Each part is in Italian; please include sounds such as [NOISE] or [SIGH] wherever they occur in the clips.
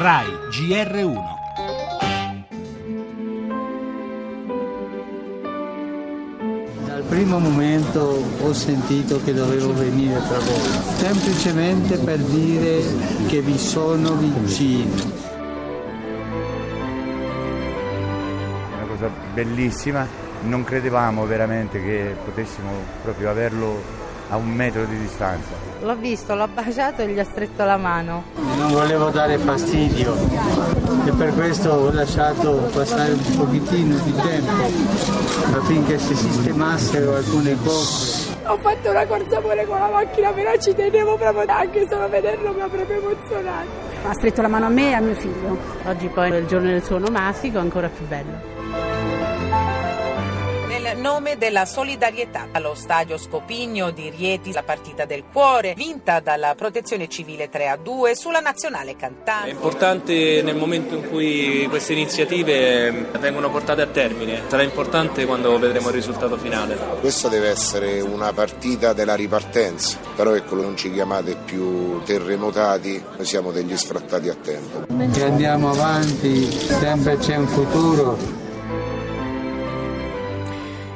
RAI GR1 Dal primo momento ho sentito che dovevo venire tra voi, semplicemente per dire che vi sono vicino. una cosa bellissima, non credevamo veramente che potessimo proprio averlo a un metro di distanza. L'ho visto, l'ho baciato e gli ho stretto la mano. Non volevo dare fastidio e per questo ho lasciato passare un pochettino di tempo affinché si sistemassero alcune cose. Ho fatto una corsa pure con la macchina, però ci tenevo proprio anche solo a vederlo mi ha proprio emozionato. Ha stretto la mano a me e a mio figlio. Oggi poi è il giorno del suo onomastico, ancora più bello. Nome della solidarietà allo stadio Scopigno di Rieti la partita del cuore vinta dalla Protezione Civile 3 a 2 sulla nazionale È cantante. importante nel momento in cui queste iniziative vengono portate a termine, sarà importante quando vedremo il risultato finale. Questa deve essere una partita della ripartenza, però ecco non ci chiamate più terremotati, noi siamo degli sfrattati a tempo. Che andiamo avanti, sempre c'è un futuro.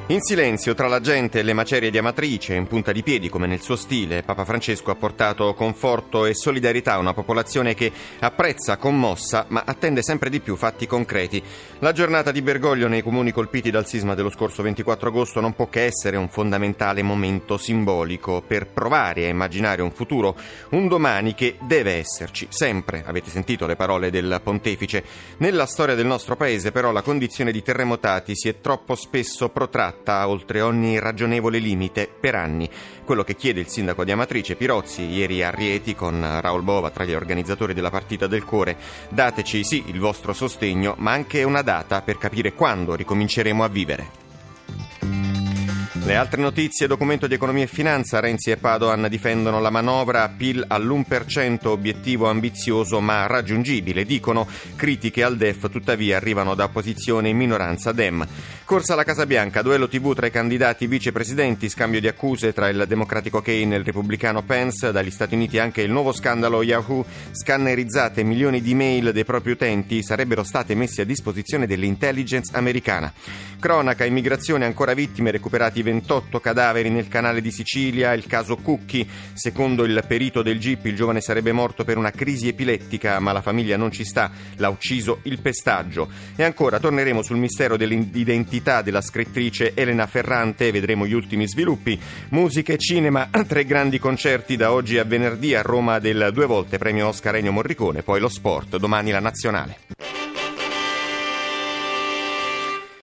In silenzio tra la gente e le macerie di Amatrice, in punta di piedi come nel suo stile, Papa Francesco ha portato conforto e solidarietà a una popolazione che apprezza, commossa, ma attende sempre di più fatti concreti. La giornata di Bergoglio nei comuni colpiti dal sisma dello scorso 24 agosto non può che essere un fondamentale momento simbolico per provare a immaginare un futuro, un domani che deve esserci, sempre. Avete sentito le parole del pontefice. Nella storia del nostro paese però la condizione di terremotati si è troppo spesso protratta a oltre ogni ragionevole limite per anni. Quello che chiede il sindaco di Amatrice Pirozzi ieri a Rieti con Raul Bova tra gli organizzatori della partita del cuore. Dateci sì il vostro sostegno, ma anche una data per capire quando ricominceremo a vivere. Le altre notizie, documento di economia e finanza, Renzi e Padoan difendono la manovra, PIL all'1%, obiettivo ambizioso ma raggiungibile, dicono, critiche al DEF tuttavia arrivano da opposizione in minoranza Dem. Corsa alla Casa Bianca, duello TV tra i candidati vicepresidenti, scambio di accuse tra il democratico Kane e il repubblicano Pence, dagli Stati Uniti anche il nuovo scandalo Yahoo, scannerizzate milioni di mail dei propri utenti sarebbero state messe a disposizione dell'intelligence americana. Cronaca, immigrazione, ancora vittime, recuperati 28 cadaveri nel canale di Sicilia, il caso Cucchi. Secondo il perito del GIP il giovane sarebbe morto per una crisi epilettica, ma la famiglia non ci sta, l'ha ucciso il pestaggio. E ancora torneremo sul mistero dell'identità della scrittrice Elena Ferrante, vedremo gli ultimi sviluppi. Musica e cinema, [CLEARS THROAT] tre grandi concerti da oggi a venerdì a Roma del due volte premio Oscar Ennio Morricone, poi lo sport, domani la nazionale.